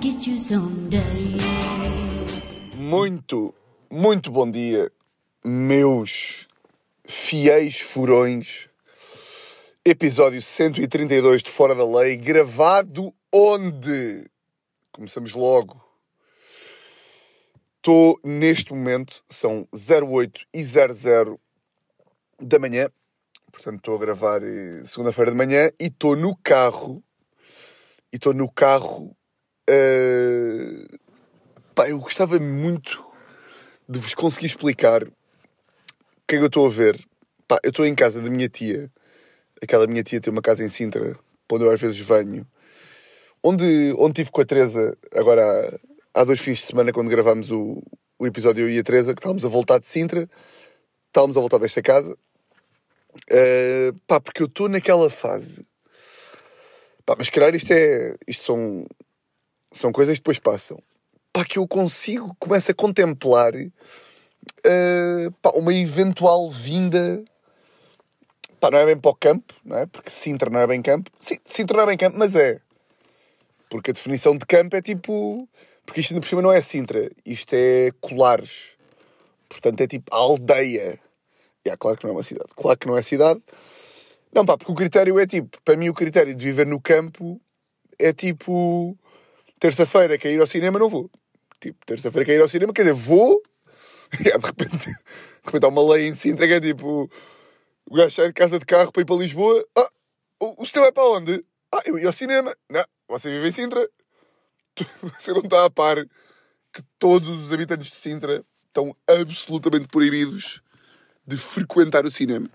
get you someday. Muito, muito bom dia, meus fiéis furões. Episódio 132 de Fora da Lei, gravado onde? Começamos logo. Estou neste momento, são 08 e 00 da manhã, portanto estou a gravar eh, segunda-feira de manhã e estou no carro. E estou no carro. Eh, Pá, eu gostava muito de vos conseguir explicar o que é que eu estou a ver. Pá, eu estou em casa da minha tia. Aquela minha tia tem uma casa em Sintra, onde eu às vezes venho. Onde, onde estive com a Teresa, agora há, há dois fins de semana, quando gravámos o, o episódio, eu e a Teresa, que estávamos a voltar de Sintra. Estávamos a voltar desta casa. Uh, pá, porque eu estou naquela fase. Pá, mas calhar isto é. Isto são, são coisas que depois passam pá, que eu consigo, começo a contemplar uh, pá, uma eventual vinda. Pá, não é bem para o campo, não é? Porque Sintra não é bem campo. Sim, Sintra não é bem campo, mas é. Porque a definição de campo é tipo. Porque isto ainda por cima não é Sintra, isto é Colares. Portanto é tipo aldeia. E é claro que não é uma cidade. Claro que não é cidade. Não, pá, porque o critério é tipo. Para mim, o critério de viver no campo é tipo. Terça-feira quer ir ao cinema, não vou. Tipo, terça-feira quer ir ao cinema, quer dizer, vou. E é, de repente, de repente há uma lei em Sintra que é tipo. O gajo sai de casa de carro para ir para Lisboa. Ah, o, o vai para onde? Ah, eu ia ao cinema. Não, você vive em Sintra. Você não está a par que todos os habitantes de Sintra estão absolutamente proibidos de frequentar o cinema.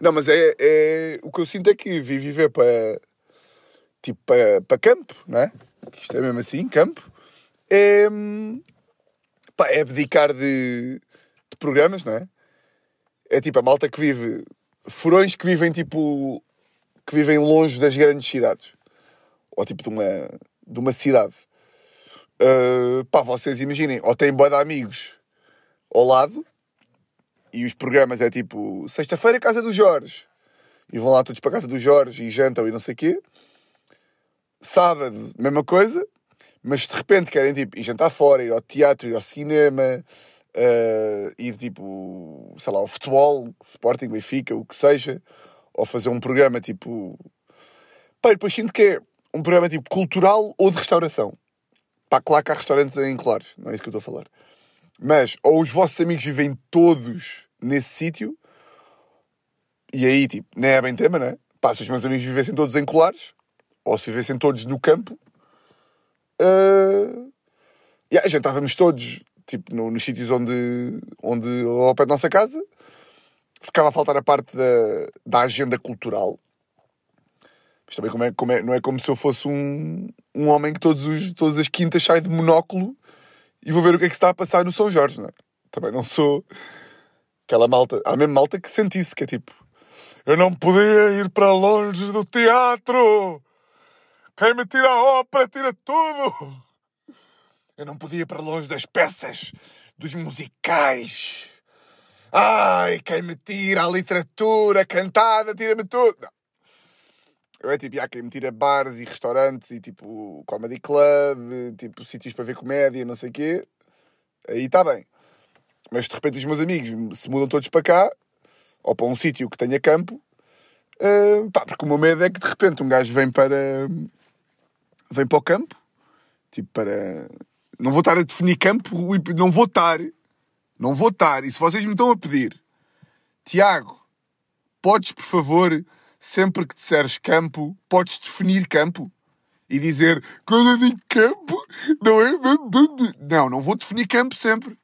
Não, mas é, é o que eu sinto é que vi viver para tipo para, para campo, não é? Que isto é mesmo assim, campo. É, pá, é abdicar de, de programas, não é? É tipo a malta que vive furões que vivem tipo que vivem longe das grandes cidades ou tipo de uma de uma cidade. Uh, pá, vocês imaginem, ou têm boa de amigos ao lado e os programas é tipo sexta-feira casa do Jorge e vão lá todos para a casa do Jorge e jantam e não sei o quê. Sábado, mesma coisa, mas de repente querem tipo ir jantar fora, ir ao teatro, ir ao cinema, uh, ir tipo, sei lá, ao futebol, Sporting, Benfica, o que seja, ou fazer um programa tipo. E depois sinto que é um programa tipo cultural ou de restauração. Pá, claro que há restaurantes em Colares, não é isso que eu estou a falar. Mas, ou os vossos amigos vivem todos nesse sítio, e aí, tipo, nem é bem tema, não é? Pá, se os meus amigos vivessem todos em Colares, ou se vivessem todos no campo, uh, yeah, jantávamos todos, tipo, no, nos sítios onde, onde, ao pé da nossa casa, ficava a faltar a parte da, da agenda cultural. Mas também como é, como é, não é como se eu fosse um, um homem que todos os, todas as quintas sai de monóculo e vou ver o que é que está a passar no São Jorge, não é? Também não sou aquela malta. Há mesmo malta que sente isso, que é tipo... Eu não podia ir para longe do teatro! Quem me tira a ópera, tira tudo! Eu não podia ir para longe das peças, dos musicais. Ai, quem me tira a literatura cantada, tira-me tudo. Não. Eu é tipo, há quem me tira bares e restaurantes e tipo comedy club, tipo sítios para ver comédia, não sei o quê. Aí está bem. Mas de repente os meus amigos se mudam todos para cá, ou para um sítio que tenha campo, uh, pá, porque o meu medo é que de repente um gajo vem para. Vem para o campo, tipo para. Não vou estar a definir campo, não vou estar. Não vou estar. E se vocês me estão a pedir, Tiago, podes por favor sempre que disseres campo, podes definir campo e dizer quando eu digo campo, não é? Não, não vou definir campo sempre.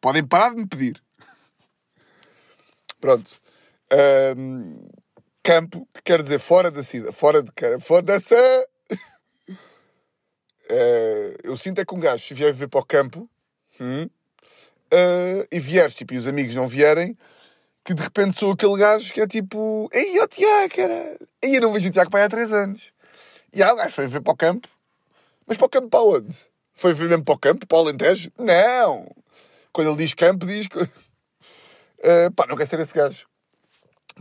Podem parar de me pedir. Pronto. Um, campo, que quer dizer fora da cidade, fora de fora dessa. Uh, eu sinto é que um gajo, se vier viver para o campo hum, uh, e vieres, tipo, e os amigos não vierem, que de repente sou aquele gajo que é tipo, ei, ó Tiago, cara, ei, eu não vejo o Tiago aí há 3 anos. E aí o gajo foi ver para o campo, mas para o campo para onde? Foi ver mesmo para o campo, para o Alentejo? Não! Quando ele diz campo, diz. Uh, pá, não quer ser esse gajo.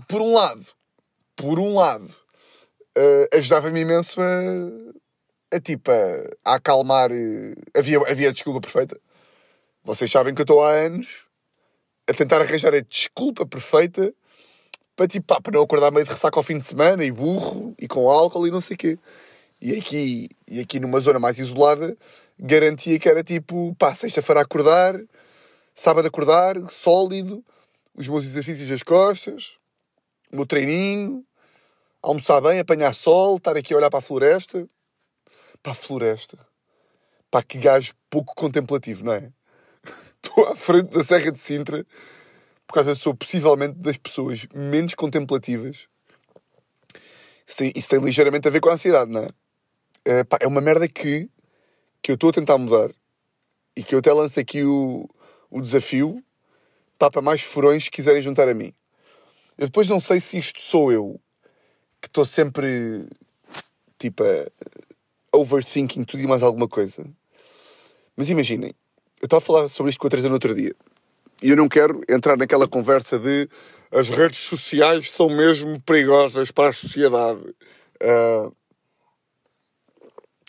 Por um lado, por um lado, uh, ajudava-me imenso a, a tipo a, acalmar. eh, Havia, havia a desculpa perfeita. Vocês sabem que eu estou há anos a tentar arranjar a desculpa perfeita para tipo, pá, para não acordar meio de ressaca ao fim de semana e burro e com álcool e não sei o quê. E aqui, e aqui numa zona mais isolada, garantia que era tipo, pá, sexta-feira acordar, sábado acordar, sólido, os meus exercícios das costas, o meu treininho, almoçar bem, apanhar sol, estar aqui a olhar para a floresta. Para a floresta. Pá, que gajo pouco contemplativo, não é? Estou à frente da Serra de Sintra por causa sou possivelmente das pessoas menos contemplativas. Isso tem, isso tem ligeiramente a ver com a ansiedade, não é? É, pá, é uma merda que, que eu estou a tentar mudar e que eu até lanço aqui o, o desafio pá, para mais furões que quiserem juntar a mim. Eu depois não sei se isto sou eu que estou sempre tipo a overthinking tudo e mais alguma coisa. Mas imaginem, eu estava a falar sobre isto com a Teresa no outro dia e eu não quero entrar naquela conversa de as redes sociais são mesmo perigosas para a sociedade. Ah,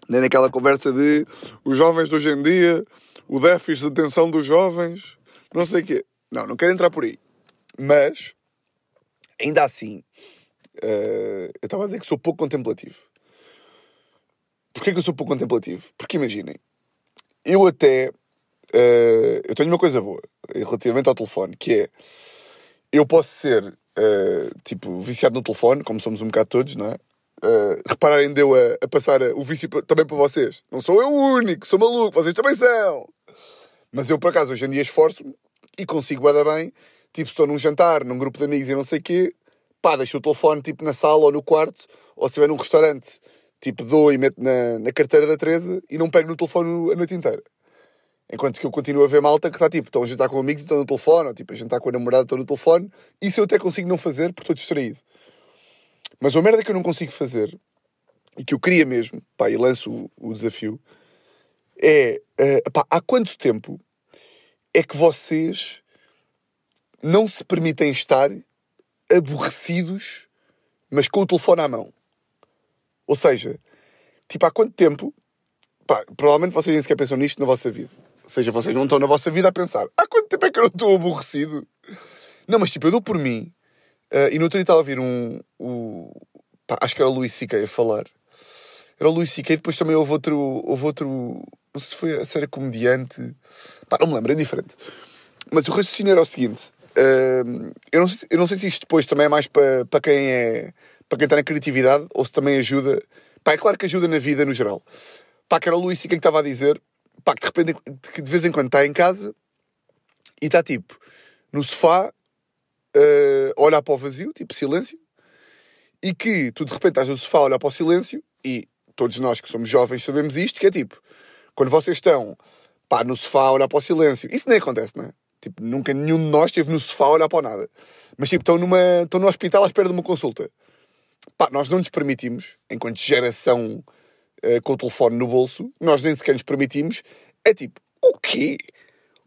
nem naquela conversa de os jovens de hoje em dia, o déficit de atenção dos jovens, não sei o quê. Não, não quero entrar por aí. Mas, ainda assim, eh, eu estava a dizer que sou pouco contemplativo. Porquê que eu sou pouco contemplativo? Porque imaginem, eu até. eh, eu tenho uma coisa boa relativamente ao telefone, que é. Eu posso ser, eh, tipo, viciado no telefone, como somos um bocado todos, não é? Uh, repararem, deu a, a passar o vício também para vocês. Não sou eu o único, sou maluco, vocês também são. Mas eu, por acaso, hoje em dia esforço-me e consigo bada bem. Tipo, estou num jantar, num grupo de amigos e não sei o quê, pá, deixo o telefone tipo na sala ou no quarto, ou se estiver num restaurante, tipo, dou e meto na, na carteira da Teresa e não pego no telefone a noite inteira. Enquanto que eu continuo a ver malta que está tipo, estão a jantar com amigos e estão no telefone, ou tipo, a jantar com a namorada e estão no telefone. Isso eu até consigo não fazer porque estou distraído. Mas uma merda que eu não consigo fazer e que eu queria mesmo, pá, e lanço o, o desafio, é eh, pá, há quanto tempo é que vocês não se permitem estar aborrecidos, mas com o telefone à mão? Ou seja, tipo, há quanto tempo, pá, provavelmente vocês nem sequer pensam nisto na vossa vida. Ou seja, vocês não estão na vossa vida a pensar, há quanto tempo é que eu não estou aborrecido? Não, mas tipo, eu dou por mim, eh, e no outro dia estava a ouvir um, o, pá, acho que era o Luís C.K. a falar, era o Luís C.K. depois também houve outro, houve outro, não sei se foi a série comediante, pá, não me lembro, é diferente. Mas o raciocínio era o seguinte, hum, eu, não sei, se- eu não sei se isto depois também é mais para quem é, para quem está na criatividade, ou se também ajuda, pá, é claro que ajuda na vida no geral. Pá, que era o Luís C.K. que estava a dizer, pá, que de repente, que de vez em quando está em casa e está tipo, no sofá, a olhar para o vazio, tipo silêncio, e que tu de repente estás no sofá a olhar para o silêncio, e todos nós que somos jovens sabemos isto, que é tipo, quando vocês estão pá, no sofá a olhar para o silêncio, isso nem acontece, não é? Tipo, nunca nenhum de nós esteve no sofá a olhar para o nada. Mas tipo, estão, numa, estão no hospital à espera de uma consulta. Pá, nós não nos permitimos, enquanto geração eh, com o telefone no bolso, nós nem sequer nos permitimos, é tipo, o quê?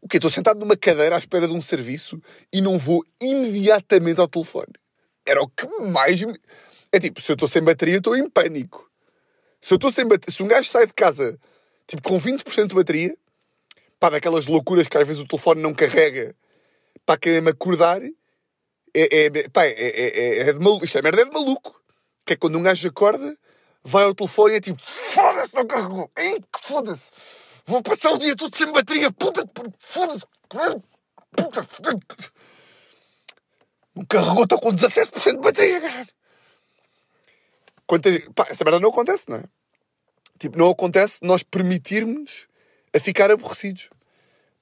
O quê? Estou sentado numa cadeira à espera de um serviço e não vou imediatamente ao telefone. Era o que mais me... É tipo, se eu estou sem bateria, estou em pânico. Se eu estou sem bateria... Se um gajo sai de casa, tipo, com 20% de bateria, pá, daquelas loucuras que às vezes o telefone não carrega, para querer-me acordar, é, é, pá, é, é, é, é de maluco. Isto é merda, é de maluco. Que é quando um gajo acorda, vai ao telefone e é tipo, foda-se, não carregou. Ei, foda-se. Vou passar o dia todo sem bateria. Puta, foda-se. Puta, foda-se. Não carregou, estou com 17% de bateria, caralho. Quanto a- pá, essa merda não acontece, não é? Tipo, não acontece nós permitirmos a ficar aborrecidos.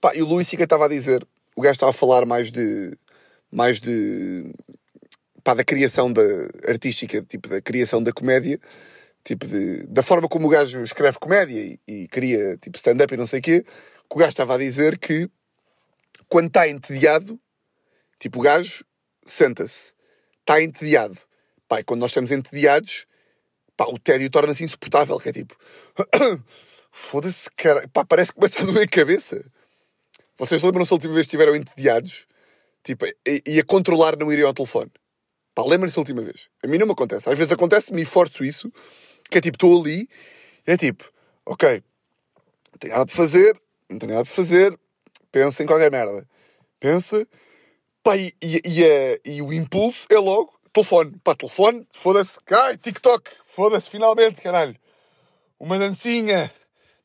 Pá, e o Luís Sica estava a dizer, o gajo estava a falar mais de. mais de. Pá, da criação da, artística, tipo, da criação da comédia, tipo, de, da forma como o gajo escreve comédia e, e cria, tipo, stand-up e não sei o quê, que o gajo estava a dizer que quando está entediado, tipo, o gajo senta-se, está entediado. Pá, e quando nós estamos entediados, pá, o tédio torna-se insuportável, que é tipo, foda-se, cara, pá, parece que começa a doer a cabeça. Vocês lembram-se a última vez que estiveram entediados? Tipo, e, e a controlar não irem ao telefone? Pá, lembrem-se a última vez. A mim não me acontece. Às vezes acontece-me e forço isso, que é tipo, estou ali É tipo, ok, não tenho nada para fazer, não tenho nada para fazer, pensa em qualquer merda. Pensa, pá, e, e, e, é- e o impulso é logo telefone. Pá, telefone, foda-se, ai, TikTok, foda-se, finalmente, caralho. Uma dancinha.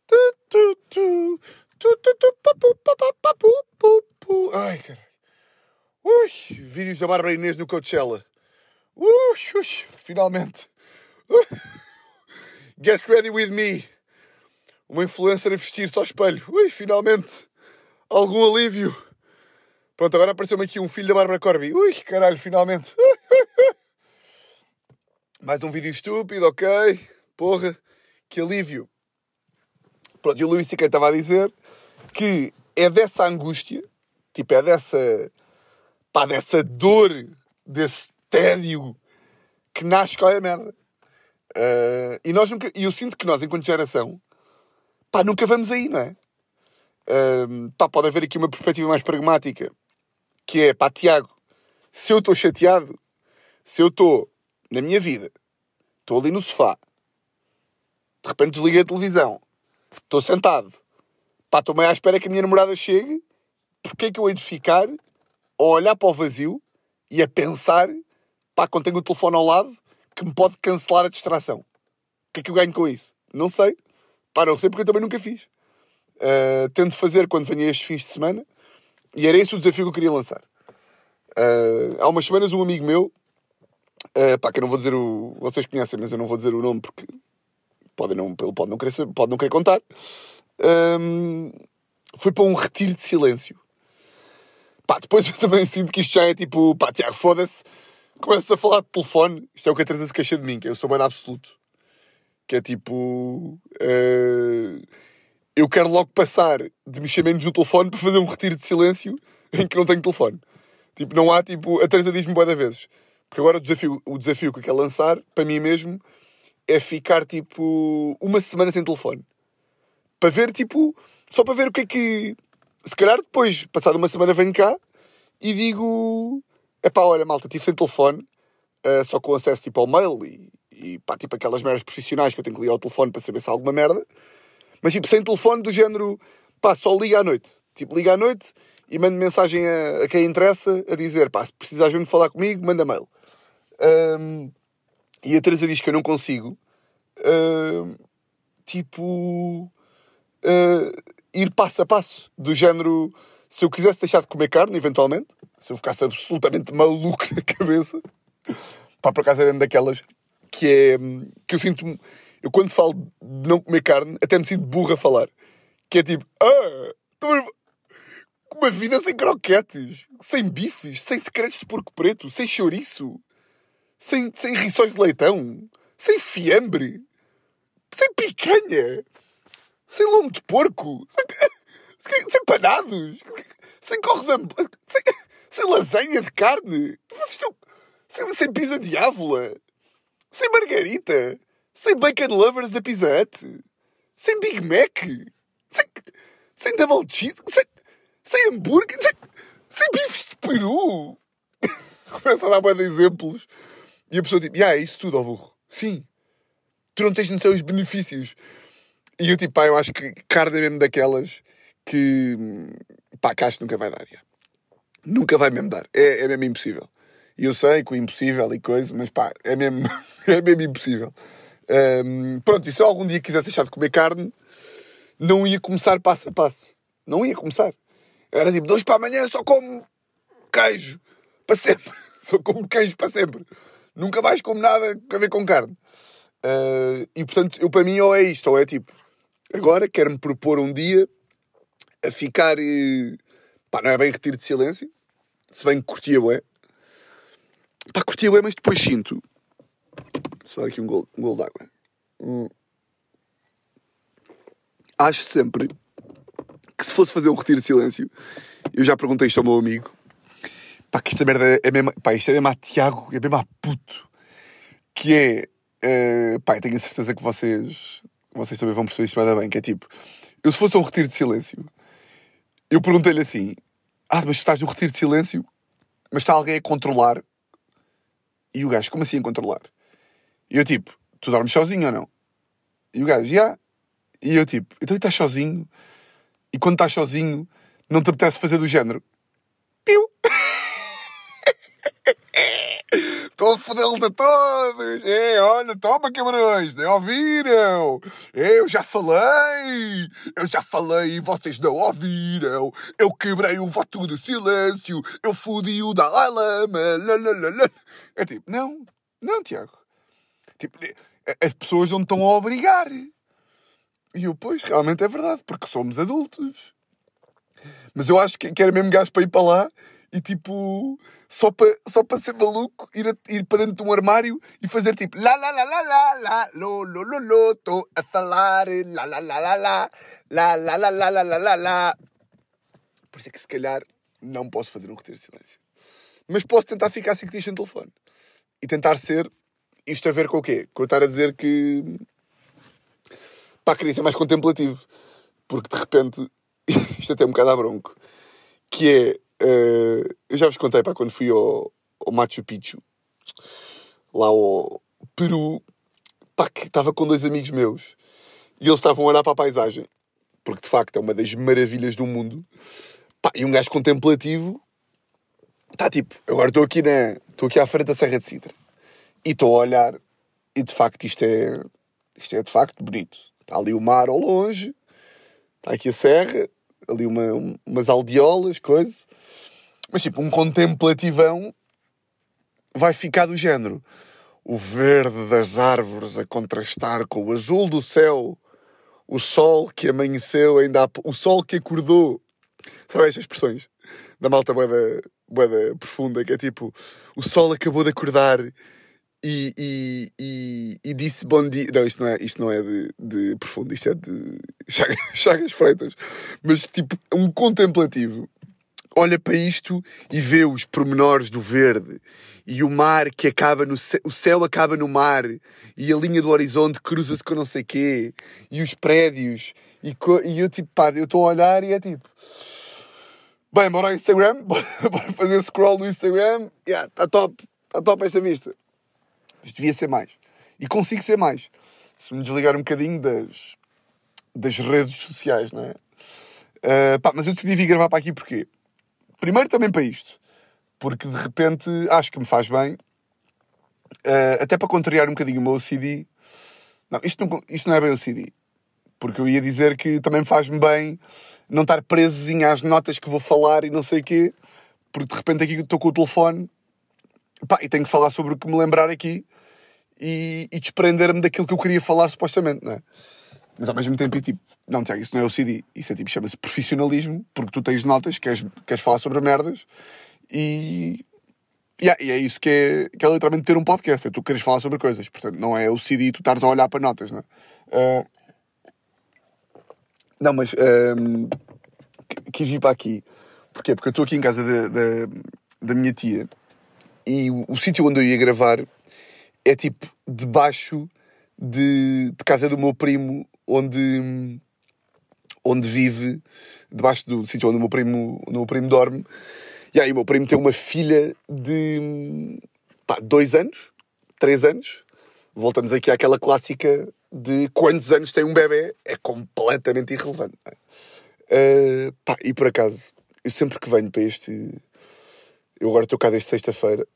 Tu, tu, tu, tu, tu, tu, pa, pu, pa, pa, pa, pu, pu, pu. Ai, caralho. Ui, vídeos da Bárbara Inês no Coachella. Ui, ui, finalmente. Get ready with me. Uma influencer a vestir-se ao espelho. Ui, finalmente. Algum alívio. Pronto, agora apareceu-me aqui um filho da Bárbara Corby. Ui, caralho, finalmente. Mais um vídeo estúpido, ok. Porra, que alívio. Pronto, e o Luís C.K. estava a dizer que é dessa angústia, tipo, é dessa, pá, dessa dor, desse tédio que nasce é a merda. Ah, e nós nunca, e eu sinto que nós, enquanto geração, pá, nunca vamos aí, não é? Ah, pá, pode haver aqui uma perspectiva mais pragmática, que é, pá, Tiago, se eu estou chateado, se eu estou na minha vida, estou ali no sofá, de repente desliguei a televisão, estou sentado, pá, estou meio à espera que a minha namorada chegue, porque é que eu hei de ficar a olhar para o vazio e a pensar, pá, quando tenho o telefone ao lado, que me pode cancelar a distração? O que é que eu ganho com isso? Não sei. Pá, não sei porque eu também nunca fiz. Uh, tento fazer quando venho estes fins de semana e era esse o desafio que eu queria lançar. Uh, há umas semanas um amigo meu, uh, pá, que eu não vou dizer o. Vocês conhecem, mas eu não vou dizer o nome porque pode não, ele pode não querer, saber- pode não querer contar. Um, foi para um retiro de silêncio. Pá, depois eu também sinto que isto já é tipo, pá, Tiago, foda-se. Começas a falar de telefone. Isto é o que a Teresa se queixa de mim, que eu sou bem absoluto. Que é tipo. eh, eu quero logo passar de mexer menos no telefone para fazer um retiro de silêncio em que não tenho telefone. Tipo, não há tipo. A Teresa diz-me boa da vezes. Porque agora o desafio, o desafio que eu quero lançar, para mim mesmo, é ficar tipo uma semana sem telefone. Para ver, tipo, só para ver o que é que. Se calhar depois, passado uma semana, venho cá e digo: epá, olha, malta, estive sem telefone, eh, só com acesso tipo ao mail e, e pá, tipo aquelas merdas profissionais que eu tenho que ligar ao telefone para saber se há alguma merda. Mas tipo, sem telefone, do género, pá, só liga à noite. Tipo, liga à noite e mando mensagem a, a quem interessa a dizer, pá, se precisares mesmo falar comigo, manda mail. Ahm, e a Teresa diz que eu não consigo, ahm, tipo, ah, ir passo a passo, do género, se eu quisesse deixar de comer carne, eventualmente, se eu ficasse absolutamente maluco na cabeça, pá, por acaso mesmo daquelas que é, que eu sinto, eu quando falo de não comer carne, até me sinto burro a falar, que é tipo, ah, a- uma vida sem croquetes, sem bifes, sem secretos de porco preto, sem chouriço, sem, sem rissóis de leitão, sem fiambre, sem picanha, sem lombo de porco, sem, sem, panados, sem amb- sem, sem lasanha de carne, Vocês estão- sem, sem pizza de ávola, sem margarita, sem bacon lovers da Pizza Hut, sem Big Mac, sem, sem double cheese, sem, sem hambúrguer, sem, sem bifes de peru. Começa a dar bué de exemplos. E a pessoa tipo, ah, é isso tudo, ó burro. Sim. Tu não tens noção dos benefícios. E eu tipo, pá, eu acho que carne é mesmo daquelas que, pá, que acho que nunca vai dar. já. Nunca vai mesmo dar. É, é mesmo impossível. E eu sei que o impossível e coisa, mas pá, é mesmo, é mesmo impossível. Ahm, pronto, e se eu algum dia quisesse deixar de comer carne, não ia começar passo a passo. Não ia começar. Era tipo, dois para amanhã só como queijo. Para sempre. Só como queijo para sempre. Nunca mais como nada a ver com carne. Ah, e portanto, eu para mim ou é isto, ou é tipo, agora quero-me propor um dia a ficar. eh, Pá, não é bem retiro de silêncio. Se bem que curtia bué. Pá, curtia bué, mas depois sinto. Só aqui um gol, um gol d'água. Hum. Acho sempre que se fosse fazer um retiro de silêncio, eu já perguntei isto ao meu amigo. Pá, que esta merda é mesmo. Pá, isto é mesmo a Tiago, é mesmo a puto. Que é. eh, pá, tenho a certeza que vocês. Vocês também vão perceber isto bem. Que é tipo. Eu se fosse um retiro de silêncio, eu perguntei-lhe assim: Ah, mas estás no retiro de silêncio, mas está alguém a controlar? E o gajo, como assim a controlar? E eu tipo: Tu dormes sozinho ou não? E o gajo, já. E eu tipo, então estás sozinho? E quando estás sozinho, não te apetece fazer do género? Piu! Estou a fodê-los a todos! É, olha, toma camarões, nem ouviram! Eu já falei! Eu já falei e vocês não ouviram! Eu quebrei o voto de silêncio! Eu fodi o Dalai Lama! Lalalala. É tipo, não, não, Tiago. Tipo, as pessoas não estão a obrigar. E eu, pois, realmente é verdade, porque somos adultos. Mas eu acho que era mesmo gajo para ir para lá e tipo, só para só para ser maluco, ir, ir para dentro de um armário e fazer tipo lá lá lá lá lá lá lo lo lo lo estou a falar lá lá lá lá lá lá lá lá lá lá lá lá lá por isso é que se calhar não posso fazer um roteiro de silêncio mas posso tentar ficar cinco dias sem telefone e tentar ser isto a ver com o quê? com eu estar a dizer que pá, queria ser mais contemplativo porque de repente isto até é um bocado a bronco que é Uh, eu já vos contei para quando fui ao, ao, Machu Picchu, lá ao Peru, pá, que estava com dois amigos meus e eles estavam a olhar para a paisagem, porque de facto é uma das maravilhas do mundo. Pá, e um gajo contemplativo está tipo, agora estou aqui, na, estou aqui à frente da Serra de Sintra e estou a olhar e de facto isto é, isto é de facto bonito. Está ali o mar ao longe, está aqui a serra, ali uma, umas aldeolas, coisa. Mas tipo, um contemplativão vai ficar do género. O verde das árvores a contrastar com o azul do céu, o sol que amanheceu, ainda há... o sol que acordou. Sabe estas expressões? Da malta boeda, boeda profunda, que é tipo, o sol acabou de acordar e, e, e, e, disse bom dia. Não, isto não é, isto não é de, de profundo, isto é de Chagas, Chagas Freitas. Mas tipo, um contemplativo olha para isto e vê os pormenores do verde. E o mar que acaba no céu, o céu acaba no mar e a linha do horizonte cruza-se com não sei quê. E os prédios e, e eu tipo, pá, eu estou a olhar e é tipo bem, bora ao Instagram bora, fazer scroll no Instagram. Yeah, está top, está top esta vista. Isto devia ser mais. E consigo ser mais. Se me desligar um bocadinho das das redes sociais, não é? Uh, pá, mas eu decidi vir gravar para aqui porquê? Primeiro também para isto, porque de repente acho que me faz bem, uh, até para contrariar um bocadinho o meu OCD. Não, isto não, isto não é bem OCD, porque eu ia dizer que também faz-me bem não estar presozinho às notas que vou falar e não sei o quê, porque de repente aqui estou com o telefone pá, e tenho que falar sobre o que me lembrar aqui e, e desprender-me daquilo que eu queria falar supostamente, não é? Mas ao mesmo tempo, e tipo, não, Tiago, isso não é o CD. Isso é tipo, chama-se profissionalismo, porque tu tens notas, queres, queres falar sobre merdas e. Yeah, e é isso que é, que é literalmente ter um podcast, é tu queres falar sobre coisas. Portanto, não é o CD e tu estares a olhar para notas, não é? Uh... Não, mas um, quis vir para aqui. Porquê? Porque eu estou aqui em casa da, da, da minha tia e o, o sítio onde eu ia gravar é tipo debaixo de, de casa do meu primo onde, onde vive, debaixo do sítio onde o meu primo, onde o meu primo dorme. E aí o meu primo tem uma filha de pá, dois anos, três anos. Voltamos aqui àquela clássica de quantos anos tem um bebê. É completamente irrelevante. Uh, pá, e por acaso, eu sempre que venho para este. Eu agora estou cá desde sexta-feira.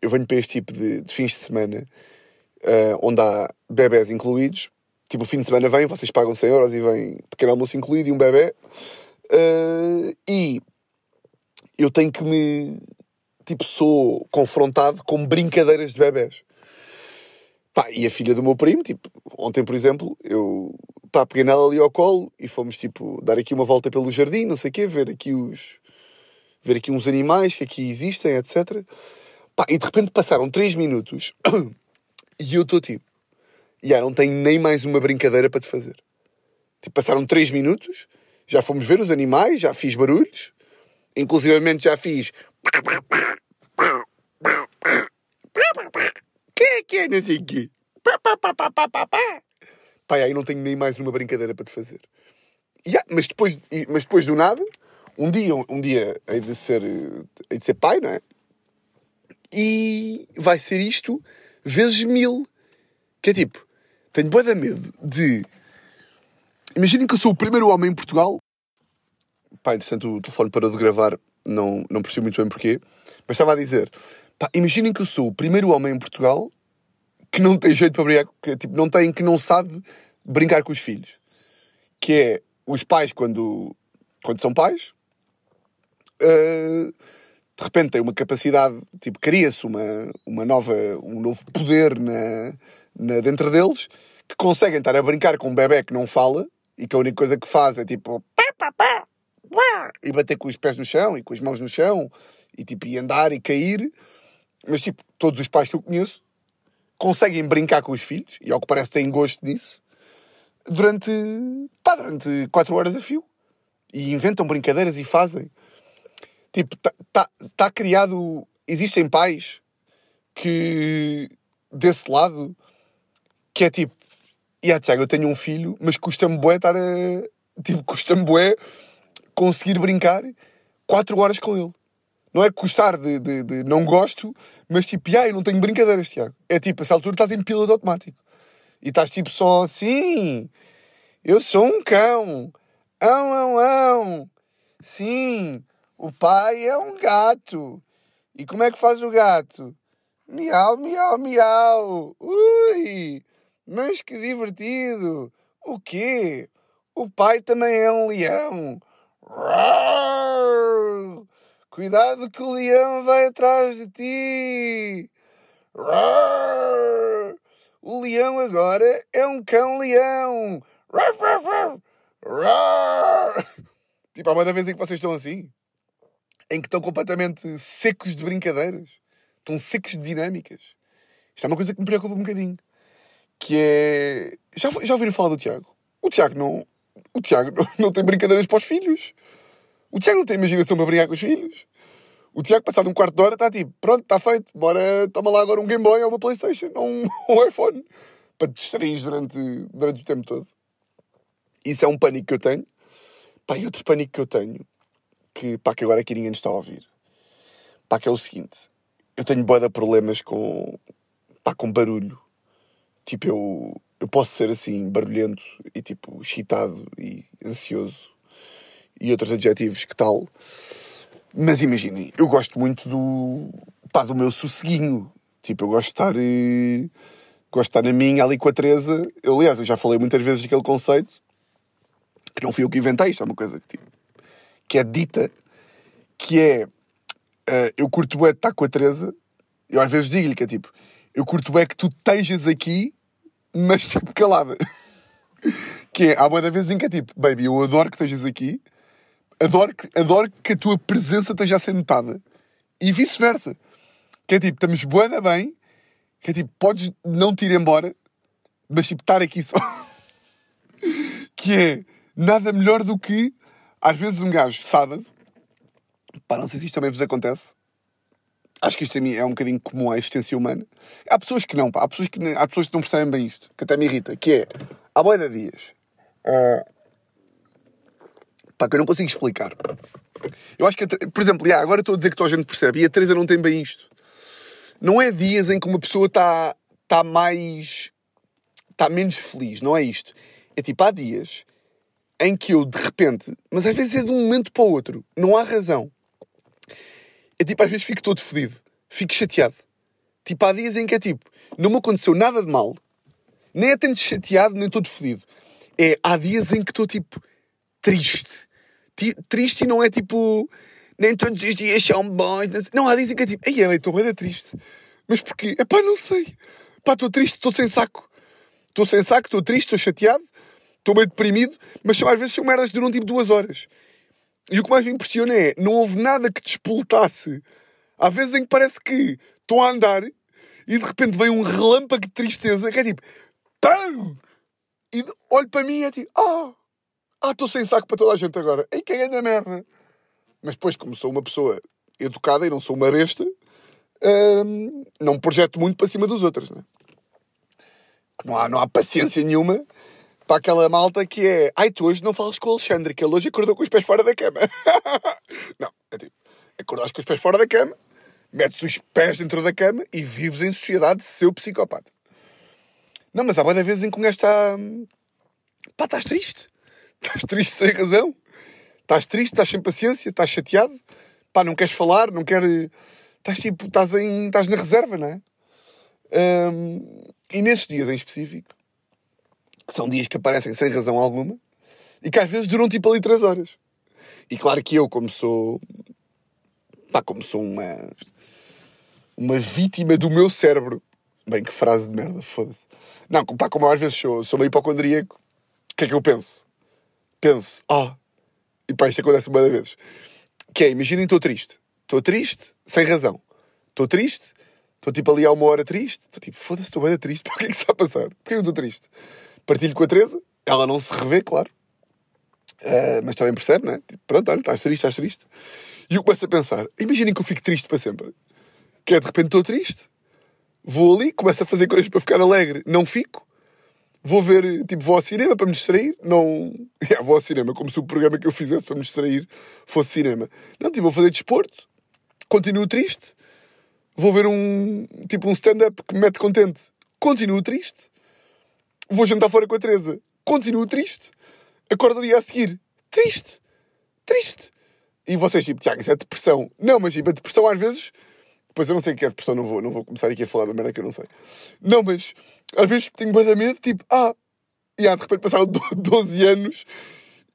Eu venho para este tipo de, de fins de semana uh, onde há bebés incluídos Tipo, o fim de semana vem, vocês pagam 100 euros e vem pequeno almoço incluído e um bebê. Uh, e eu tenho que me. Tipo, sou confrontado com brincadeiras de bebés. Pá, e a filha do meu primo, tipo, ontem, por exemplo, eu pá, peguei nela ali ao colo e fomos, tipo, dar aqui uma volta pelo jardim, não sei o quê, ver aqui os. ver aqui uns animais que aqui existem, etc. Pá, e de repente passaram 3 minutos e eu estou tipo e yeah, não tenho nem mais uma brincadeira para te fazer. Tipo, passaram 3 minutos, já fomos ver os animais, já fiz barulhos, inclusivamente já fiz. Que é que é? Não sei quê. Pai, aí não tenho nem mais uma brincadeira para te fazer. Yeah, mas, depois, mas depois do nada, um dia, um dia hei de ser, hei de ser pai, não é? E vai ser isto vezes mil. Que é tipo, tenho bué de medo de. Imaginem que eu sou o primeiro homem em Portugal. Pá, interessante, o telefone parou de gravar, não, não percebi muito bem porquê. Mas estava a dizer: pá, imaginem que eu sou o primeiro homem em Portugal que não tem jeito para brincar, que tipo, não tem, que não sabe brincar com os filhos. Que é os pais, quando, quando são pais, uh, de repente têm uma capacidade, tipo, cria-se uma, uma nova, um novo poder na, na, dentro deles, que conseguem estar a brincar com um bebê que não fala e que a única coisa que faz é tipo e bater com os pés no chão e com as mãos no chão e tipo e andar e cair. Mas tipo todos os pais que eu conheço conseguem brincar com os filhos e ao que parece têm gosto nisso durante pá, durante 4 horas a fio. E inventam brincadeiras e fazem. Tipo está tá, tá criado existem pais que desse lado que é tipo e yeah, Tiago, eu tenho um filho, mas custa-me bué estar a. Tipo, custa-me bué conseguir brincar 4 horas com ele. Não é custar de, de, de não gosto, mas tipo, eu não tenho brincadeiras, Tiago. É tipo, a essa altura estás em piloto automático. E estás tipo só assim. Eu sou um cão. Ão, ão, ão. Sim, o pai é um gato. E como é que faz o gato? Miau, miau, miau. Ui! Mas que divertido! O quê? O pai também é um leão. Rar! Cuidado que o leão vai atrás de ti. Rar! O leão agora é um cão-leão. Tipo, há uma vez em que vocês estão assim, em que estão completamente secos de brincadeiras, estão secos de dinâmicas. Isto é uma coisa que me preocupa um bocadinho que é. Já, já ouviram falar do Tiago? O Tiago não. O Tiago não, não tem brincadeiras para os filhos. O Tiago não tem imaginação para brincar com os filhos. O Tiago, passado um quarto de hora, está tipo, pronto, está feito, bora, toma lá agora um Game Boy ou uma Playstation ou um, um iPhone para te distrair durante, durante o tempo todo. Isso é um pânico que eu tenho. Pá, e outro pânico que eu tenho, que, pá, que agora aqui ninguém está a ouvir, pá, que é o seguinte, eu tenho boa de problemas com, pá, com barulho. Tipo, eu, eu posso ser assim, barulhento e tipo, excitado e ansioso e outros adjetivos que tal. Mas imaginem, eu gosto muito do, pá, do meu sosseguinho. Tipo, eu gosto de estar. E, gosto de estar na minha ali com a Teresa. Eu, aliás, eu já falei muitas vezes daquele conceito que não fui eu que inventei, isto é uma coisa que, tipo, que é dita, que é uh, eu curto de estar com a Teresa. Eu às vezes digo-lhe que é tipo, eu curto é que tu estejas aqui, mas tipo calada. que é, há uma vez em que é tipo, baby, eu adoro que estejas aqui, adoro que, adoro que a tua presença esteja a ser notada. E vice-versa. Que é tipo, estamos boa bem, que é tipo, podes não te ir embora, mas tipo, estar aqui só. que é nada melhor do que, às vezes, um gajo sábado, pá, não sei se isto também vos acontece, acho que isto é um bocadinho comum à existência humana. Há pessoas que não, pá. Há pessoas que, há pessoas que não percebem bem isto, que até me irrita, que é, há boia de dias, uh, pá, que eu não consigo explicar. Eu acho que, por exemplo, já, agora estou a dizer que toda a gente percebe, e a Teresa não tem bem isto. Não é dias em que uma pessoa está tá mais... está menos feliz, não é isto. É tipo, há dias em que eu, de repente, mas às vezes é de um momento para o outro, não há razão é tipo, às vezes fico todo fedido, fico chateado. Tipo, há dias em que é tipo, não me aconteceu nada de mal, nem é tanto chateado, nem todo fedido. É, há dias em que estou tipo, triste. Triste e não é tipo, nem todos os dias são bons. Não, há dias em que é tipo, ei, estou bem triste. Mas porquê? Pá, não sei. Pá, estou triste, estou sem saco. Estou sem saco, estou triste, estou chateado, estou meio deprimido, mas às vezes são merdas que duram tipo duas horas. E o que mais me impressiona é, não houve nada que despoltasse. Há vezes em que parece que estou a andar e de repente vem um relâmpago de tristeza que é tipo, PAM! E olho para mim e é tipo, ah, ah, estou sem saco para toda a gente agora. Ei, quem é da merda? Mas depois, como sou uma pessoa educada e não sou uma besta, hum, não projeto muito para cima dos outros, né? Não há, não há paciência nenhuma para aquela malta que é ai, tu hoje não falas com o Alexandre, que ele hoje acordou com os pés fora da cama. não, é tipo, acordas com os pés fora da cama, metes os pés dentro da cama e vives em sociedade seu psicopata. Não, mas há várias vezes em que um gajo está. Pá, estás triste. Estás triste sem razão. Estás triste, estás sem paciência, estás chateado. Pá, não queres falar, não queres. Estás tipo, estás, em, estás na reserva, não é? Hum, e nesses dias em específico, que são dias que aparecem sem razão alguma, e que às vezes duram tipo ali 3 horas. E claro que eu, como sou. pá, como sou uma. uma vítima do meu cérebro. Bem, que frase de merda, foda-se. Não, pá, como às vezes sou, sou meio hipocondríaco, o que é que eu penso? Penso, ah, e pá, isto acontece uma vezes. Que é, imaginem, estou triste. Estou triste, sem razão. Estou triste, estou tipo ali há uma hora triste. Estou tipo, foda-se, estou bem triste. Por que é que está a passar? Porquê eu estou triste? Partilho com a Teresa, ela não se revê, claro. Uh, mas também percebe, não é? Tipo, pronto, olha, estás triste, estás triste. E eu começo a pensar, imaginem que eu fico triste para sempre. Que é, de repente estou triste, vou ali, começo a fazer coisas para ficar alegre, não fico. Vou ver, tipo, vou ao cinema para me distrair. Não. Yeah, vou ao cinema, como se o programa que eu fizesse para me distrair fosse cinema. Não, tipo, vou fazer desporto, continuo triste. Vou ver um, tipo, um stand-up que me mete contente, continuo triste. Vou jantar fora com a Teresa, continuo triste. Acordo o dia a seguir, triste, triste. E vocês, tipo, Tiago, isso é depressão. Não, mas, tipo, a depressão às vezes Pois eu não sei o que é depressão, não vou, não vou começar aqui a falar da merda que eu não sei. Não, mas às vezes tenho bem medo, tipo, ah, e ah, de repente passaram 12 anos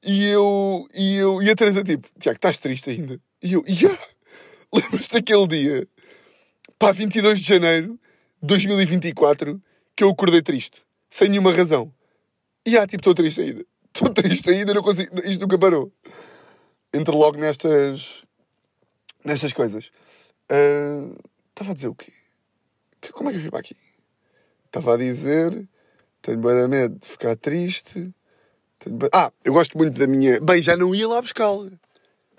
e eu, e eu, e a Teresa, tipo, Tiago, estás triste ainda? E eu, yeah. lembras-te daquele dia, pá, 22 de janeiro de 2024, que eu acordei triste, sem nenhuma razão. E ah, tipo, estou triste ainda. Estou triste ainda, não consigo, isto nunca parou. Entro logo nestas, nestas coisas. Estava uh, a dizer o quê? Que, como é que eu fui para aqui? Estava a dizer. Tenho bem medo de ficar triste. Bem... Ah, eu gosto muito da minha. Bem, já não ia lá buscá-la.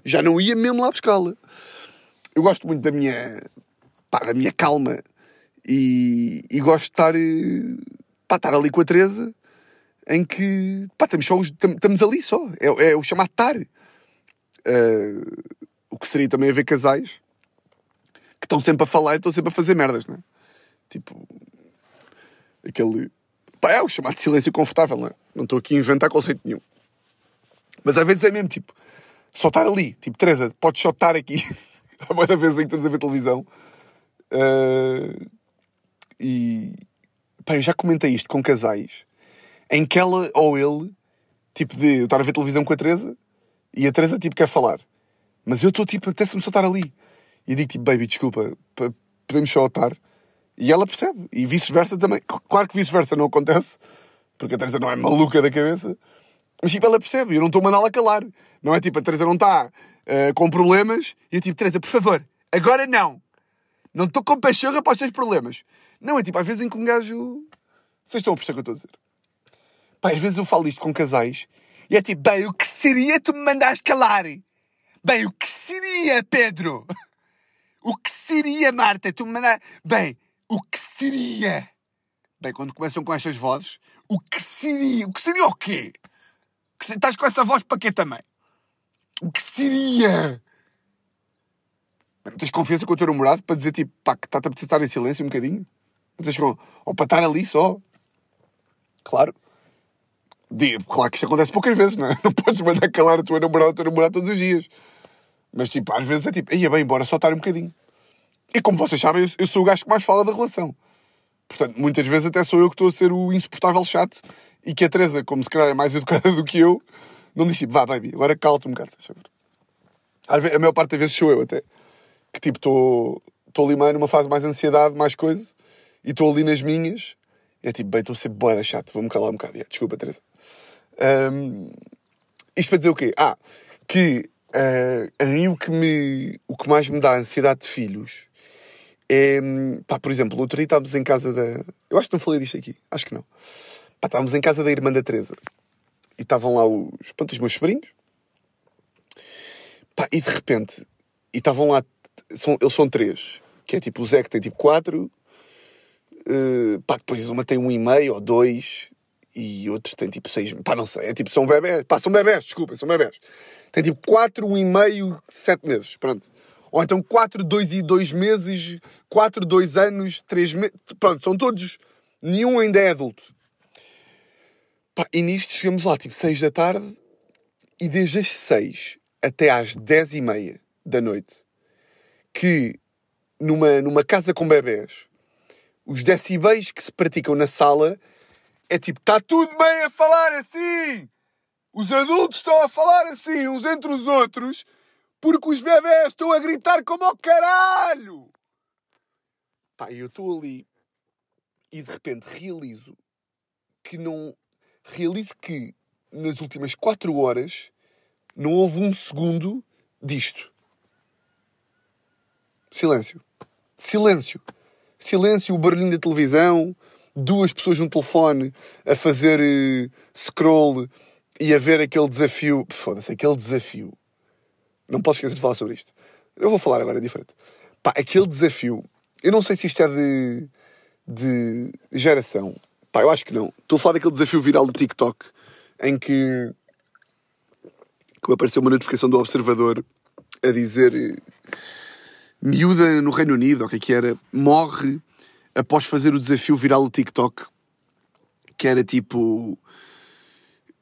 Já não ia mesmo lá buscá-la. Eu gosto muito da minha. Pá, da minha calma. E, e gosto de estar. Pá, estar ali com a Teresa. Em que. Pá, estamos, só, estamos ali só. É, é o chamado estar. Uh, o que seria também haver casais que estão sempre a falar e estão sempre a fazer merdas, não é? Tipo, aquele. Pá, é o chamado silêncio confortável, não é? Não estou aqui a inventar conceito nenhum. Mas às vezes é mesmo, tipo, só estar ali. Tipo, Teresa, podes só estar aqui. Há muitas vezes em que estamos a ver televisão. Uh, e. Pá, eu já comentei isto com casais em que ela ou ele, tipo, de eu estar a ver televisão com a Teresa e a Teresa, tipo, quer falar. Mas eu estou, tipo, até-se-me só estar ali. E digo tipo, baby, desculpa, podemos só estar. E ela percebe. E vice-versa também. Claro que vice-versa não acontece, porque a Teresa não é maluca da cabeça. Mas tipo, ela percebe. Eu não estou a mandá-la calar. Não é tipo, a Teresa não está uh, com problemas. E eu tipo, Teresa, por favor, agora não. Não estou com pachorra para os teus problemas. Não, é tipo, às vezes em que um gajo. Vocês estão a perceber o que eu estou a dizer? Pá, às vezes eu falo isto com casais e é tipo, bem, o que seria tu me mandares calar? Bem, o que seria, Pedro? O que seria, Marta? Tu me. Bem, o que seria? Bem, quando começam com estas vozes, o que seria? O que seria o quê? Que se... Estás com essa voz para quê também? O que seria? Tens confiança com o teu namorado para dizer tipo, pá, que está-te a precisar estar em silêncio um bocadinho? Tens com... Ou para estar ali só? Claro. Digo, claro que isto acontece poucas vezes, não é? Não podes mandar calar a tua namorada, o teu namorado todos os dias. Mas tipo, às vezes é tipo, ia bem, bora só estar um bocadinho. E como vocês sabem, eu, sou o gajo que mais fala da relação. Portanto, muitas vezes até sou eu que estou a ser o insuportável chato e que a Teresa, como se calhar é mais educada do que eu, não diz tipo, vá, baby, agora cala-te um bocado. Às vezes, a maior parte das vezes sou eu até. Que tipo, estou ali meio numa fase mais ansiedade, mais coisa, e estou ali nas minhas, e é tipo, bem, estou a ser boeda chato, vou-me calar um bocado. Desculpa, Teresa. Um, isto para dizer o quê? Ah, que Uh, a mim o que, me, o que mais me dá ansiedade de filhos é, pá, por exemplo, outro dia estávamos em casa da. Eu acho que não falei disto aqui, acho que não. Pá, estávamos em casa da irmã da Teresa e estavam lá os, pronto, os meus sobrinhos. Pá, e de repente, e estavam lá, são, eles são três, que é tipo o Zé que tem tipo quatro, uh, pá, depois uma tem um e meio ou dois, e outros têm tipo seis, pá, não sei, é tipo, são bebés, pá, são bebés, desculpa, são bebés tem tipo 4, 1,5, 7 meses. Pronto. Ou então 4, 2 e 2 meses, 4, 2 anos, 3 meses. Pronto, são todos Nenhum ainda é adulto. Pá, e nisto chegamos lá, tipo, 6 da tarde, e desde as 6 até às 10 e meia da noite, que numa, numa casa com bebés, os decibéis que se praticam na sala é tipo, está tudo bem a falar assim! Os adultos estão a falar assim uns entre os outros porque os bebés estão a gritar como ao caralho! Pá, eu estou ali e de repente realizo que não. Realizo que nas últimas 4 horas não houve um segundo disto. Silêncio. Silêncio. Silêncio, o barulhinho da televisão, duas pessoas no telefone a fazer uh, scroll e a ver aquele desafio. Foda-se, aquele desafio. Não posso esquecer de falar sobre isto. Eu vou falar agora, diferente. Pá, aquele desafio. Eu não sei se isto é de, de geração. Pá, eu acho que não. Estou a falar daquele desafio viral do TikTok em que, que me apareceu uma notificação do Observador a dizer miúda no Reino Unido, o que é que era, morre após fazer o desafio viral do TikTok, que era tipo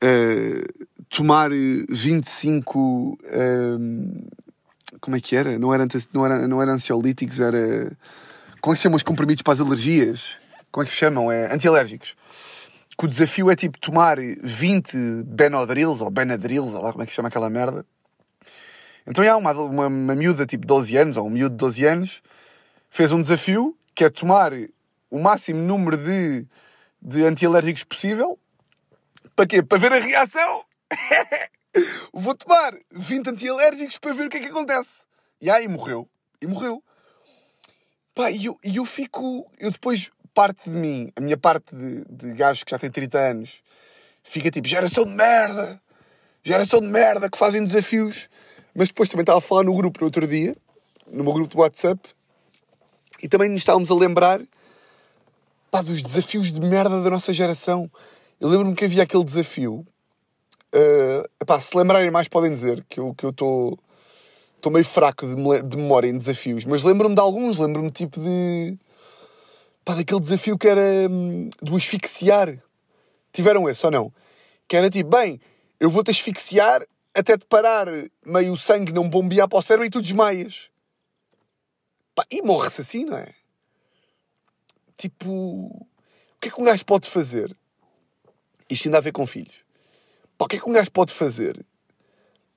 uh, tomar 25 uh, como é que era? Não era, não era, não era ansiolíticos, era como é que se chamam os comprimidos para as alergias? Como é que se chamam? É antialérgicos. Que o desafio é tipo tomar 20 Benadryls ou Benadryls, ou lá como é que se chama aquela merda. Então há uma, uma, uma miúda tipo 12 anos, ou um miúdo de 12 anos, fez um desafio que é tomar o máximo número de, de antialérgicos possível. Para quê? Para ver a reação. Vou tomar 20 antialérgicos para ver o que é que acontece. E aí morreu. E morreu. Pá, e eu, eu fico. Eu depois, parte de mim, a minha parte de, de gajo que já tem 30 anos, fica tipo: geração de merda! Geração de merda que fazem desafios. Mas depois também estava a falar no grupo no outro dia, no meu grupo de WhatsApp, e também nos estávamos a lembrar pá, dos desafios de merda da nossa geração. Eu lembro-me que havia aquele desafio. Uh, se lembrarem mais, podem dizer que eu estou estou meio fraco de, de, memória em desafios, mas lembro-me de alguns. Lembro-me tipo de. pá, daquele desafio que era hum, do asfixiar. Tiveram esse ou não? Que era tipo, bem, eu vou-te asfixiar até te parar meio sangue não bombear para o cérebro e tu desmaias. Pá, e morre-se assim, não é? Tipo, o que é que um gajo pode fazer? Isto ainda a ver com filhos. Pá, o que é que um gajo pode fazer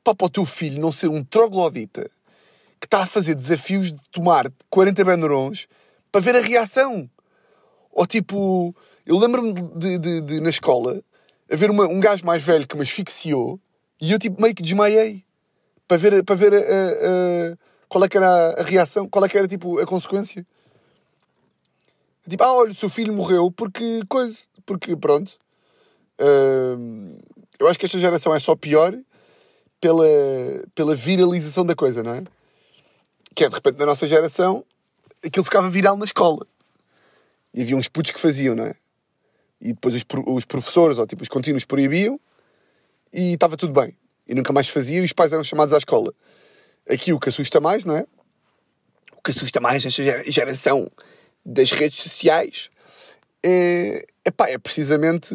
pá, para o teu filho não ser um troglodita que está a fazer desafios de tomar 40 Benurons para ver a reação? Ou tipo, eu lembro-me de, de, de, na escola haver uma, um gajo mais velho que me asfixiou e eu tipo meio que desmaiei para ver, para ver a, a, a, qual é que era a, reação, qual é que era tipo a consequência. Tipo, ah, olha, o seu filho morreu porque coisa, porque pronto. Eu acho que esta geração é só pior pela, pela viralização da coisa, não é? Que é de repente na nossa geração aquilo ficava viral na escola. E havia uns putos que faziam, não é? E depois os, os professores ou tipo os contínuos proibiam e estava tudo bem. E nunca mais fazia e os pais eram chamados à escola. Aqui o que assusta mais, não é? O que assusta mais nesta geração das redes sociais é, epá, é precisamente.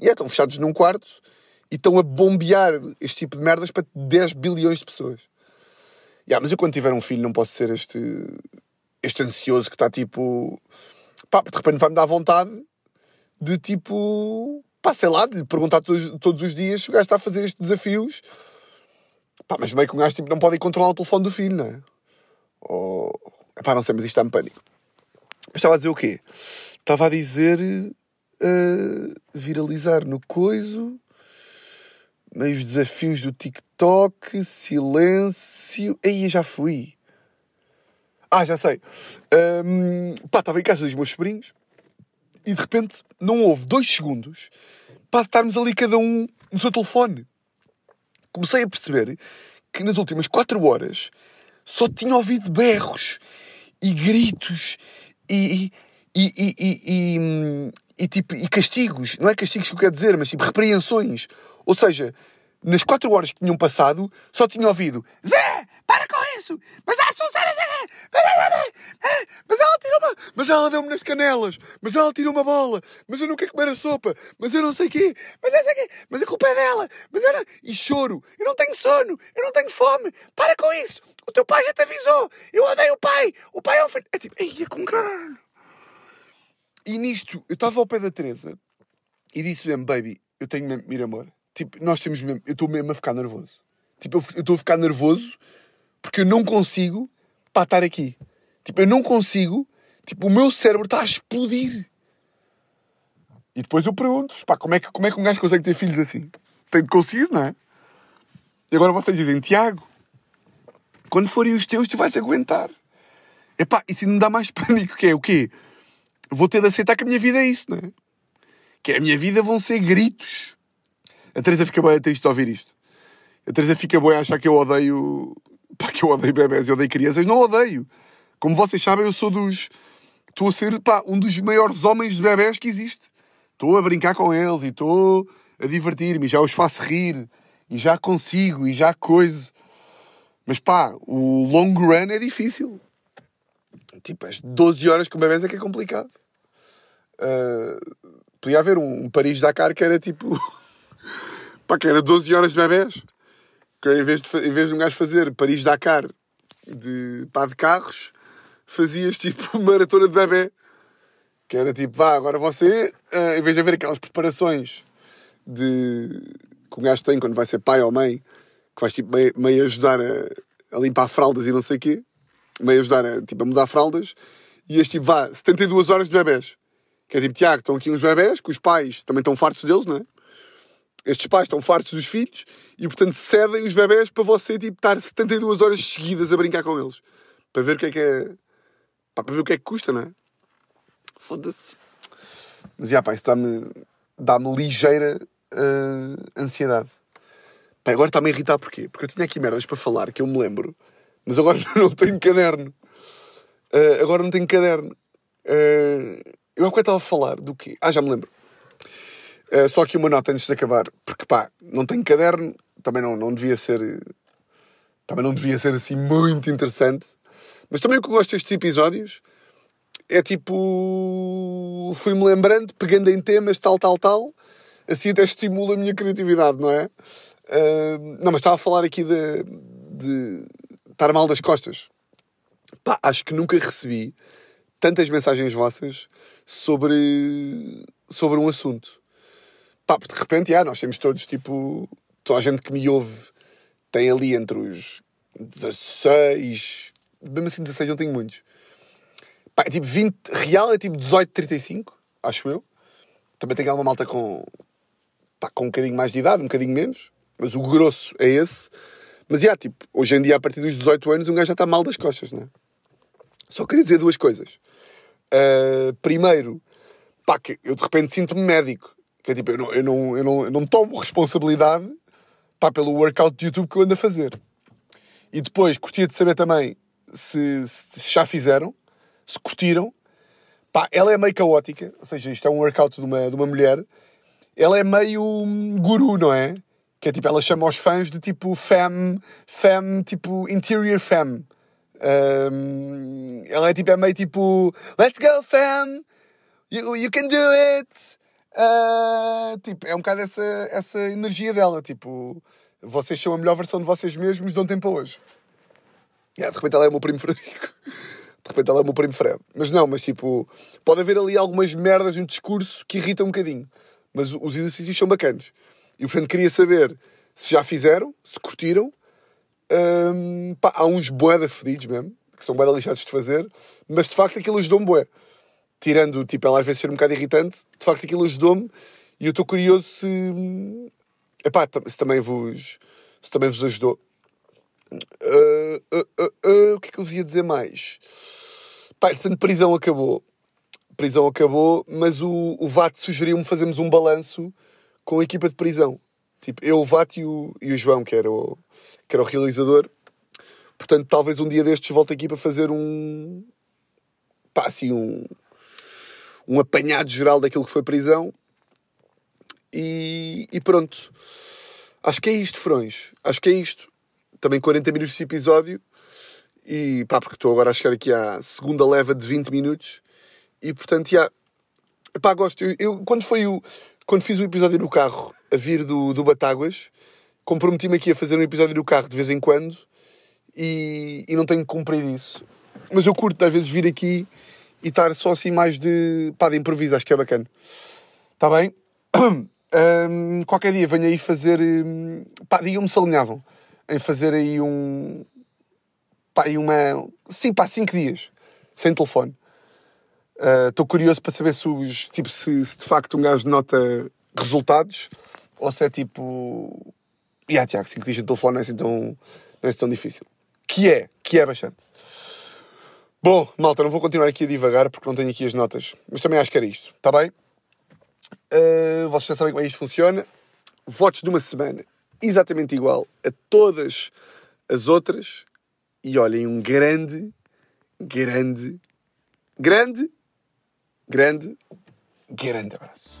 É, estão fechados num quarto e estão a bombear este tipo de merdas para 10 bilhões de pessoas. Yeah, mas eu quando tiver um filho não posso ser este, este ansioso que está tipo. Pá, de repente vai-me dar vontade de tipo pá, sei lá, de lhe perguntar todos, todos os dias se o gajo está a fazer estes desafios. Pá, mas meio que um gajo tipo, não pode controlar o telefone do filho, não é? Ou... Pá, não sei, mas isto está-me pânico. Mas estava a dizer o quê? Estava a dizer uh, viralizar no coiso, meios desafios do TikTok, silêncio. Aí já fui. Ah, já sei. Um, pá, estava em casa dos meus sobrinhos e de repente não houve dois segundos para estarmos ali cada um no seu telefone. Comecei a perceber que nas últimas quatro horas só tinha ouvido berros e gritos e, e, e, e, tipo, e castigos. Não é castigos que eu quero dizer, mas tipo repreensões. Ou seja, nas quatro horas que tinham passado, só tinha ouvido Zé, para com isso! Mas a Susana... Mas ela tirou uma... mas ela deu-me nas canelas, mas ela tirou uma bola, mas eu não quero comer a sopa, mas eu não sei quê, mas não sei quê, mas a culpa é dela, mas era... E choro, eu não tenho sono, eu não tenho fome, para com isso, o teu pai já te avisou, eu odeio o pai, o pai é um filho... É tipo, ia com caralho. E nisto, eu estava ao pé da Teresa e disse mesmo, baby, eu tenho mesmo, ir amor. Tipo, nós temos mesmo, eu estou mesmo a ficar nervoso. Tipo, eu estou a ficar nervoso porque eu não consigo para estar aqui. Tipo, eu não consigo. Tipo, o meu cérebro está a explodir. E depois eu pergunto, pá, como é que, como é que um gajo consegue ter filhos assim? Tem de conseguir, não é? E agora vocês dizem, Tiago, quando forem os teus, tu vais aguentar. Epá, e se não dá mais pânico, que é o quê? Vou ter de aceitar que a minha vida é isso, não é? Que a minha vida vão ser gritos. A Teresa fica bem triste de ouvir isto. A Teresa fica boa a achar que eu odeio. Pá, que eu odeio bebés e odeio crianças. Não odeio. Como vocês sabem, eu sou dos. Estou a ser, pá, um dos maiores homens de bebés que existe. Estou a brincar com eles e estou a divertir-me já os faço rir e já consigo e já coisa. Mas pá, o long run é difícil. Tipo, as 12 horas com bebés é que é complicado. Uh, podia haver um, um Paris-Dakar que era tipo. pá, que era 12 horas de bebés que em vez de, em vez de um gajo fazer Paris-Dakar de, pá, de carros, fazias tipo maratona de bebê. Que era tipo, vá, agora você, uh, em vez de haver aquelas preparações de, que um gajo tem quando vai ser pai ou mãe, que vais tipo meio, meio ajudar a, a, limpar fraldas e não sei o quê, meio ajudar a, tipo, a mudar fraldas, e este tipo, vá, 72 horas de bebés. Que é tipo, Tiago, estão aqui uns bebés, que os pais também estão fartos deles, não é? Estes pais estão fartos dos filhos e, portanto, cedem os bebés para você tipo, estar 72 horas seguidas a brincar com eles. Para ver o que é que é. para ver o que é que custa, não é? Foda-se. Mas, já, pá, isso dá-me dá ligeira uh, ansiedade. Pá, agora está-me a irritar porquê? Porque eu tinha aqui merdas para falar que eu me lembro, mas agora não tenho caderno. Uh, agora não tenho caderno. Uh, eu há estava a falar do quê? Ah, já me lembro. Uh, só que uma nota antes de acabar, porque pá, não tenho caderno, também não, não devia ser. Também não devia ser assim muito interessante. Mas também o que eu gosto destes episódios é tipo. Fui-me lembrando, pegando em temas, tal, tal, tal. Assim até estimula a minha criatividade, não é? Uh, não, mas estava a falar aqui de, de estar mal das costas. Pá, acho que nunca recebi tantas mensagens vossas sobre, sobre um assunto. Pá, de repente, já, nós temos todos, tipo, toda a gente que me ouve tem ali entre os 16, mesmo assim 16 não tenho muitos. Pá, é tipo 20, real é tipo 18, 35, acho eu. Também tem alguma malta com, pá, com um bocadinho mais de idade, um bocadinho menos, mas o grosso é esse. Mas, já, tipo, hoje em dia, a partir dos 18 anos, um gajo já está mal das costas, não é? Só queria dizer duas coisas. Uh, primeiro, pá, que eu de repente sinto-me médico. Que é tipo, eu não, eu não, eu não, eu não tomo responsabilidade pá, pelo workout de YouTube que eu ando a fazer. E depois, curtia de saber também se, se já fizeram, se curtiram. Pá, ela é meio caótica, ou seja, isto é um workout de uma, de uma mulher. Ela é meio guru, não é? Que é tipo, ela chama os fãs de tipo femme, femme, tipo interior femme. Um, ela é tipo, é meio tipo, let's go femme, you, you can do it. Uh, tipo, é um bocado essa, essa energia dela. Tipo, vocês são a melhor versão de vocês mesmos de ontem para hoje. Yeah, de repente ela é o meu primo Frederico. De repente ela é o meu primo Fred. Mas não, mas tipo, pode haver ali algumas merdas no discurso que irritam um bocadinho. Mas os exercícios são bacanas. E portanto queria saber se já fizeram, se curtiram. Um, pá, há uns boeda fedidos mesmo, que são boeda lixados de fazer, mas de facto aquilo ajudou-me bué tirando, tipo, ela às vezes ser um bocado irritante, de facto aquilo ajudou-me e eu estou curioso se, epá, se também vos, se também vos ajudou. Uh, uh, uh, o que é que eu vos ia dizer mais? Pá, portanto, prisão acabou. Prisão acabou, mas o, o VAT sugeriu-me fazermos um balanço com a equipa de prisão. Tipo, eu, o VAT e o, e o João, que era o, que era o realizador. Portanto, talvez um dia destes volte aqui para fazer um. pá, assim, um, um apanhado geral daquilo que foi prisão. E, e pronto. Acho que é isto, Frões. Acho que é isto. Também 40 minutos de episódio. E pá, porque estou agora a chegar aqui à segunda leva de 20 minutos. E portanto, já. Epá, gosto. Eu, eu- quando foi o. Quando fiz o episódio no carro a vir do, do Batáguas, comprometi-me aqui a fazer um episódio no carro de vez em quando e, e não tenho cumprido isso. Mas eu curto às vezes vir aqui e estar só assim mais de. pá, de improviso, acho que é bacana. Está bem? Hum, qualquer dia venho aí fazer. hum, Pá, digam-me se alinhavam em fazer aí um. Pá, aí uma. Sim, pá, cinco dias. Sem telefone. Estou curioso para saber se, os, tipo, se, se de facto um gajo nota resultados ou se é tipo. E yeah, Tiago, 5 dias sem telefone não é assim tão, não é assim tão difícil. Que é, que é bastante. Bom, malta, não vou continuar aqui a divagar porque não tenho aqui as notas, mas também acho que era isto, está bem? Uh, vocês já sabem como é isto funciona. Votos de uma semana exatamente igual a todas as outras. E olhem, um grande, grande, grande, grande, grande abraço.